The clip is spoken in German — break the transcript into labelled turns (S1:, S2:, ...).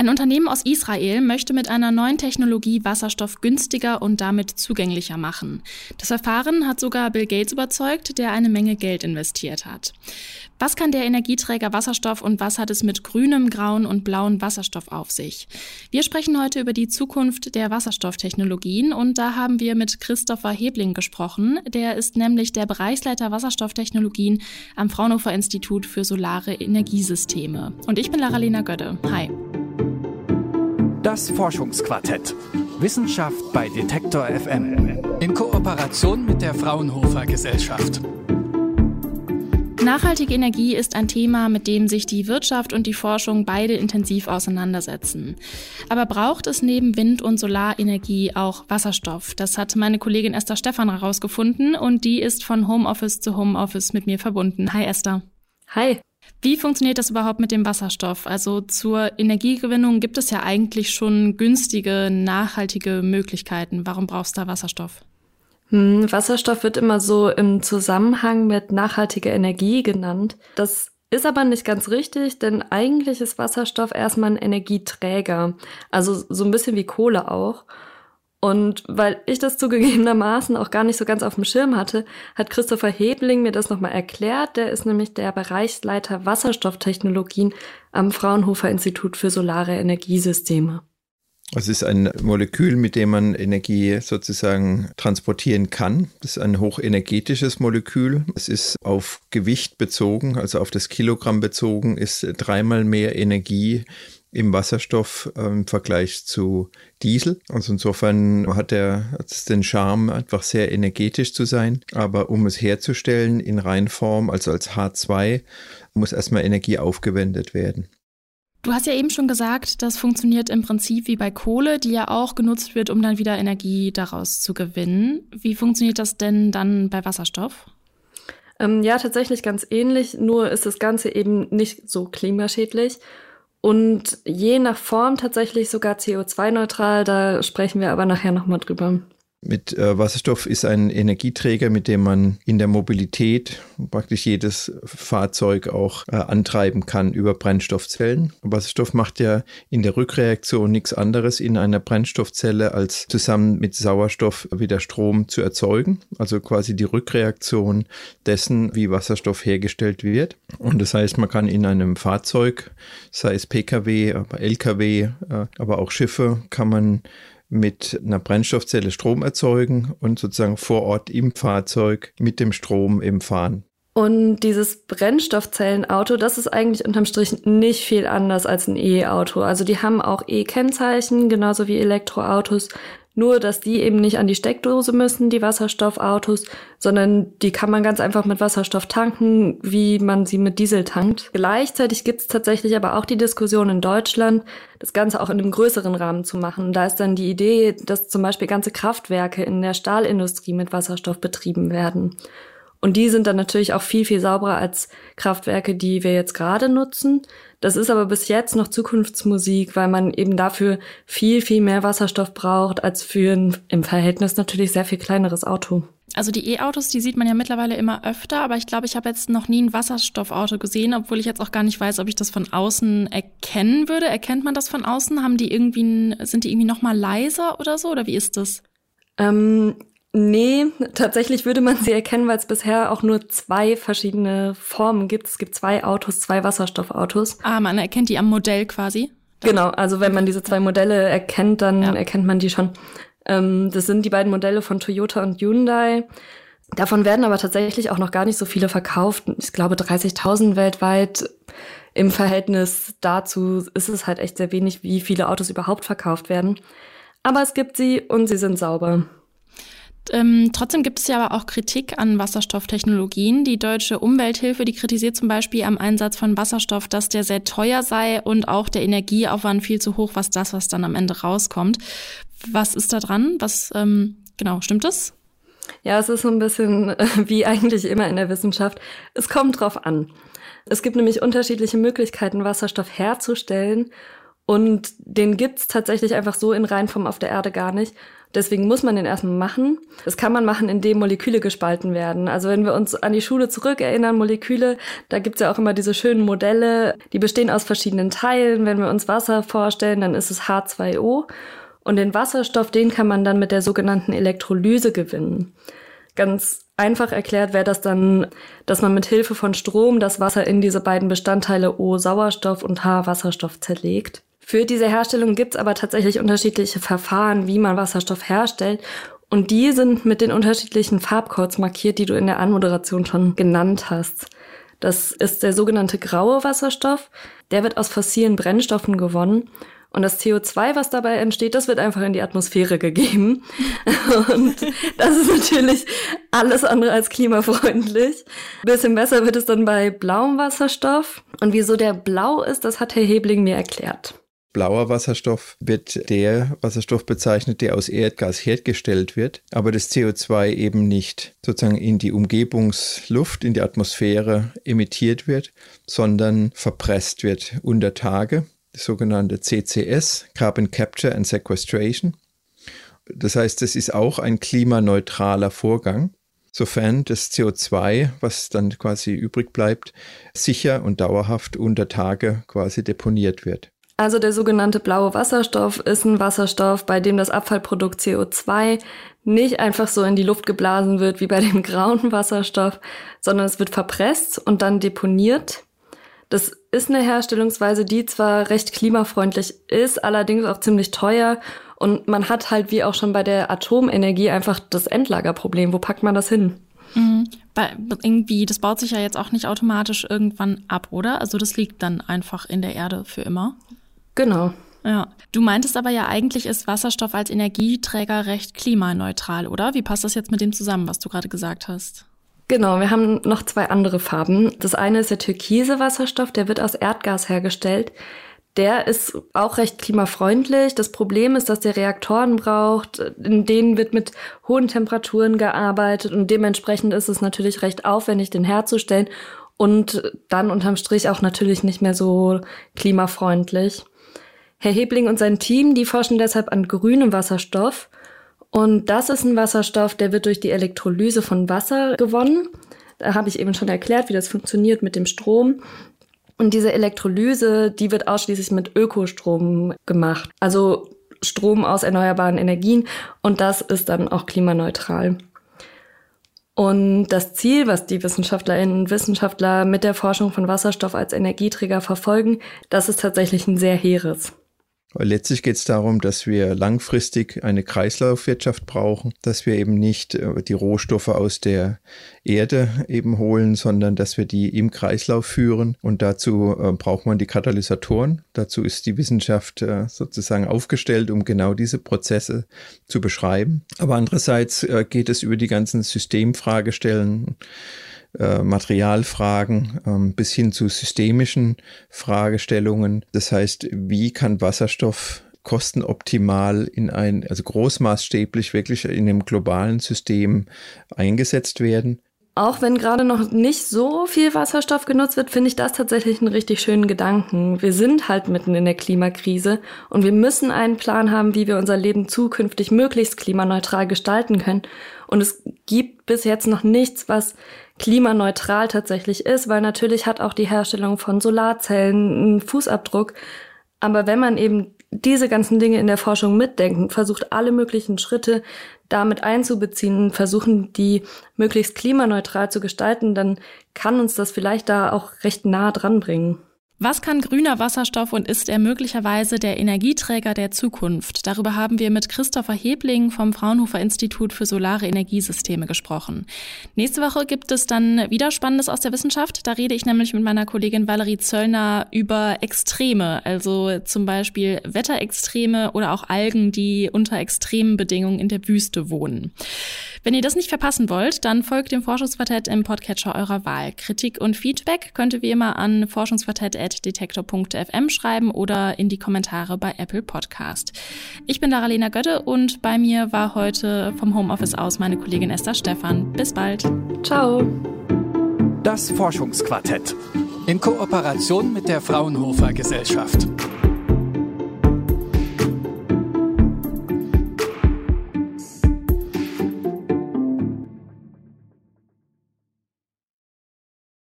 S1: Ein Unternehmen aus Israel möchte mit einer neuen Technologie Wasserstoff günstiger und damit zugänglicher machen. Das Verfahren hat sogar Bill Gates überzeugt, der eine Menge Geld investiert hat. Was kann der Energieträger Wasserstoff und was hat es mit grünem, grauen und blauen Wasserstoff auf sich? Wir sprechen heute über die Zukunft der Wasserstofftechnologien und da haben wir mit Christopher Hebling gesprochen. Der ist nämlich der Bereichsleiter Wasserstofftechnologien am Fraunhofer Institut für Solare Energiesysteme. Und ich bin Lara-Lena Gödde. Hi.
S2: Das Forschungsquartett. Wissenschaft bei Detektor FM. In Kooperation mit der Fraunhofer Gesellschaft.
S1: Nachhaltige Energie ist ein Thema, mit dem sich die Wirtschaft und die Forschung beide intensiv auseinandersetzen. Aber braucht es neben Wind- und Solarenergie auch Wasserstoff? Das hat meine Kollegin Esther Stephan herausgefunden und die ist von Homeoffice zu Homeoffice mit mir verbunden. Hi Esther.
S3: Hi.
S1: Wie funktioniert das überhaupt mit dem Wasserstoff? Also zur Energiegewinnung gibt es ja eigentlich schon günstige, nachhaltige Möglichkeiten. Warum brauchst du da Wasserstoff?
S3: Hm, Wasserstoff wird immer so im Zusammenhang mit nachhaltiger Energie genannt. Das ist aber nicht ganz richtig, denn eigentlich ist Wasserstoff erstmal ein Energieträger. Also so ein bisschen wie Kohle auch. Und weil ich das zugegebenermaßen auch gar nicht so ganz auf dem Schirm hatte, hat Christopher Hebling mir das nochmal erklärt. Der ist nämlich der Bereichsleiter Wasserstofftechnologien am Fraunhofer Institut für Solare Energiesysteme.
S4: Es ist ein Molekül, mit dem man Energie sozusagen transportieren kann. Das ist ein hochenergetisches Molekül. Es ist auf Gewicht bezogen, also auf das Kilogramm bezogen, ist dreimal mehr Energie im Wasserstoff äh, im Vergleich zu Diesel. Also insofern hat er den Charme, einfach sehr energetisch zu sein. Aber um es herzustellen in Reinform, also als H2, muss erstmal Energie aufgewendet werden.
S1: Du hast ja eben schon gesagt, das funktioniert im Prinzip wie bei Kohle, die ja auch genutzt wird, um dann wieder Energie daraus zu gewinnen. Wie funktioniert das denn dann bei Wasserstoff?
S3: Ähm, ja, tatsächlich ganz ähnlich, nur ist das Ganze eben nicht so klimaschädlich und je nach Form tatsächlich sogar CO2-neutral. Da sprechen wir aber nachher nochmal drüber.
S4: Mit äh, Wasserstoff ist ein Energieträger, mit dem man in der Mobilität praktisch jedes Fahrzeug auch äh, antreiben kann über Brennstoffzellen. Wasserstoff macht ja in der Rückreaktion nichts anderes in einer Brennstoffzelle, als zusammen mit Sauerstoff wieder Strom zu erzeugen. Also quasi die Rückreaktion dessen, wie Wasserstoff hergestellt wird. Und das heißt, man kann in einem Fahrzeug, sei es Pkw, aber Lkw, äh, aber auch Schiffe, kann man mit einer Brennstoffzelle Strom erzeugen und sozusagen vor Ort im Fahrzeug mit dem Strom im Fahren.
S3: Und dieses Brennstoffzellenauto, das ist eigentlich unterm Strich nicht viel anders als ein E-Auto. Also die haben auch E-Kennzeichen, genauso wie Elektroautos. Nur, dass die eben nicht an die Steckdose müssen, die Wasserstoffautos, sondern die kann man ganz einfach mit Wasserstoff tanken, wie man sie mit Diesel tankt. Gleichzeitig gibt es tatsächlich aber auch die Diskussion in Deutschland, das Ganze auch in einem größeren Rahmen zu machen. Da ist dann die Idee, dass zum Beispiel ganze Kraftwerke in der Stahlindustrie mit Wasserstoff betrieben werden. Und die sind dann natürlich auch viel, viel sauberer als Kraftwerke, die wir jetzt gerade nutzen. Das ist aber bis jetzt noch Zukunftsmusik, weil man eben dafür viel, viel mehr Wasserstoff braucht als für ein im Verhältnis natürlich sehr viel kleineres Auto.
S1: Also die E-Autos, die sieht man ja mittlerweile immer öfter, aber ich glaube, ich habe jetzt noch nie ein Wasserstoffauto gesehen, obwohl ich jetzt auch gar nicht weiß, ob ich das von außen erkennen würde. Erkennt man das von außen? Haben die irgendwie, sind die irgendwie noch mal leiser oder so? Oder wie ist das?
S3: Ähm, Nee, tatsächlich würde man sie erkennen, weil es bisher auch nur zwei verschiedene Formen gibt. Es gibt zwei Autos, zwei Wasserstoffautos.
S1: Ah, man erkennt die am Modell quasi.
S3: Genau, also wenn man diese zwei Modelle erkennt, dann ja. erkennt man die schon. Ähm, das sind die beiden Modelle von Toyota und Hyundai. Davon werden aber tatsächlich auch noch gar nicht so viele verkauft. Ich glaube 30.000 weltweit. Im Verhältnis dazu ist es halt echt sehr wenig, wie viele Autos überhaupt verkauft werden. Aber es gibt sie und sie sind sauber.
S1: Ähm, trotzdem gibt es ja aber auch Kritik an Wasserstofftechnologien. Die deutsche Umwelthilfe, die kritisiert zum Beispiel am Einsatz von Wasserstoff, dass der sehr teuer sei und auch der Energieaufwand viel zu hoch, was das, was dann am Ende rauskommt. Was ist da dran? Was, ähm, genau, stimmt das?
S3: Ja, es ist so ein bisschen wie eigentlich immer in der Wissenschaft. Es kommt drauf an. Es gibt nämlich unterschiedliche Möglichkeiten, Wasserstoff herzustellen. Und den gibt's tatsächlich einfach so in Reinform auf der Erde gar nicht. Deswegen muss man den erstmal machen. Das kann man machen, indem Moleküle gespalten werden. Also wenn wir uns an die Schule zurückerinnern, Moleküle, da gibt's ja auch immer diese schönen Modelle, die bestehen aus verschiedenen Teilen. Wenn wir uns Wasser vorstellen, dann ist es H2O. Und den Wasserstoff, den kann man dann mit der sogenannten Elektrolyse gewinnen. Ganz einfach erklärt wäre das dann, dass man mit Hilfe von Strom das Wasser in diese beiden Bestandteile O Sauerstoff und H Wasserstoff zerlegt. Für diese Herstellung gibt es aber tatsächlich unterschiedliche Verfahren, wie man Wasserstoff herstellt. Und die sind mit den unterschiedlichen Farbcodes markiert, die du in der Anmoderation schon genannt hast. Das ist der sogenannte graue Wasserstoff. Der wird aus fossilen Brennstoffen gewonnen. Und das CO2, was dabei entsteht, das wird einfach in die Atmosphäre gegeben. Und das ist natürlich alles andere als klimafreundlich. Ein bisschen besser wird es dann bei blauem Wasserstoff. Und wieso der blau ist, das hat Herr Hebling mir erklärt.
S4: Blauer Wasserstoff wird der Wasserstoff bezeichnet, der aus Erdgas hergestellt wird, aber das CO2 eben nicht sozusagen in die Umgebungsluft, in die Atmosphäre emittiert wird, sondern verpresst wird unter Tage, das sogenannte CCS, Carbon Capture and Sequestration. Das heißt, es ist auch ein klimaneutraler Vorgang, sofern das CO2, was dann quasi übrig bleibt, sicher und dauerhaft unter Tage quasi deponiert wird.
S3: Also der sogenannte blaue Wasserstoff ist ein Wasserstoff, bei dem das Abfallprodukt CO2 nicht einfach so in die Luft geblasen wird wie bei dem grauen Wasserstoff, sondern es wird verpresst und dann deponiert. Das ist eine Herstellungsweise, die zwar recht klimafreundlich ist, allerdings auch ziemlich teuer und man hat halt wie auch schon bei der Atomenergie einfach das Endlagerproblem. Wo packt man das hin?
S1: Mhm. Irgendwie, das baut sich ja jetzt auch nicht automatisch irgendwann ab, oder? Also das liegt dann einfach in der Erde für immer.
S3: Genau.
S1: Ja. Du meintest aber ja eigentlich ist Wasserstoff als Energieträger recht klimaneutral, oder? Wie passt das jetzt mit dem zusammen, was du gerade gesagt hast?
S3: Genau, wir haben noch zwei andere Farben. Das eine ist der türkise Wasserstoff, der wird aus Erdgas hergestellt. Der ist auch recht klimafreundlich. Das Problem ist, dass der Reaktoren braucht. In denen wird mit hohen Temperaturen gearbeitet und dementsprechend ist es natürlich recht aufwendig, den herzustellen und dann unterm Strich auch natürlich nicht mehr so klimafreundlich. Herr Hebling und sein Team, die forschen deshalb an grünem Wasserstoff. Und das ist ein Wasserstoff, der wird durch die Elektrolyse von Wasser gewonnen. Da habe ich eben schon erklärt, wie das funktioniert mit dem Strom. Und diese Elektrolyse, die wird ausschließlich mit Ökostrom gemacht. Also Strom aus erneuerbaren Energien. Und das ist dann auch klimaneutral. Und das Ziel, was die Wissenschaftlerinnen und Wissenschaftler mit der Forschung von Wasserstoff als Energieträger verfolgen, das ist tatsächlich ein sehr hehres.
S4: Letztlich geht es darum, dass wir langfristig eine Kreislaufwirtschaft brauchen, dass wir eben nicht äh, die Rohstoffe aus der Erde eben holen, sondern dass wir die im Kreislauf führen. Und dazu äh, braucht man die Katalysatoren. Dazu ist die Wissenschaft äh, sozusagen aufgestellt, um genau diese Prozesse zu beschreiben. Aber andererseits geht es über die ganzen Systemfragestellen äh, Materialfragen ähm, bis hin zu systemischen Fragestellungen. Das heißt, wie kann Wasserstoff kostenoptimal in ein, also großmaßstäblich wirklich in einem globalen System eingesetzt werden?
S3: Auch wenn gerade noch nicht so viel Wasserstoff genutzt wird, finde ich das tatsächlich einen richtig schönen Gedanken. Wir sind halt mitten in der Klimakrise und wir müssen einen Plan haben, wie wir unser Leben zukünftig möglichst klimaneutral gestalten können. Und es gibt bis jetzt noch nichts, was klimaneutral tatsächlich ist, weil natürlich hat auch die Herstellung von Solarzellen einen Fußabdruck. Aber wenn man eben diese ganzen Dinge in der Forschung mitdenkt, versucht alle möglichen Schritte damit einzubeziehen, versuchen die möglichst klimaneutral zu gestalten, dann kann uns das vielleicht da auch recht nah dran bringen.
S1: Was kann grüner Wasserstoff und ist er möglicherweise der Energieträger der Zukunft? Darüber haben wir mit Christopher Hebling vom Fraunhofer Institut für Solare Energiesysteme gesprochen. Nächste Woche gibt es dann wieder Spannendes aus der Wissenschaft. Da rede ich nämlich mit meiner Kollegin Valerie Zöllner über Extreme, also zum Beispiel Wetterextreme oder auch Algen, die unter extremen Bedingungen in der Wüste wohnen. Wenn ihr das nicht verpassen wollt, dann folgt dem Forschungsquartett im Podcatcher eurer Wahl. Kritik und Feedback könnt ihr wie immer an forschungsquartett.detektor.fm schreiben oder in die Kommentare bei Apple Podcast. Ich bin Daralena Götte und bei mir war heute vom Homeoffice aus meine Kollegin Esther Stephan. Bis bald.
S3: Ciao.
S2: Das Forschungsquartett in Kooperation mit der Fraunhofer Gesellschaft.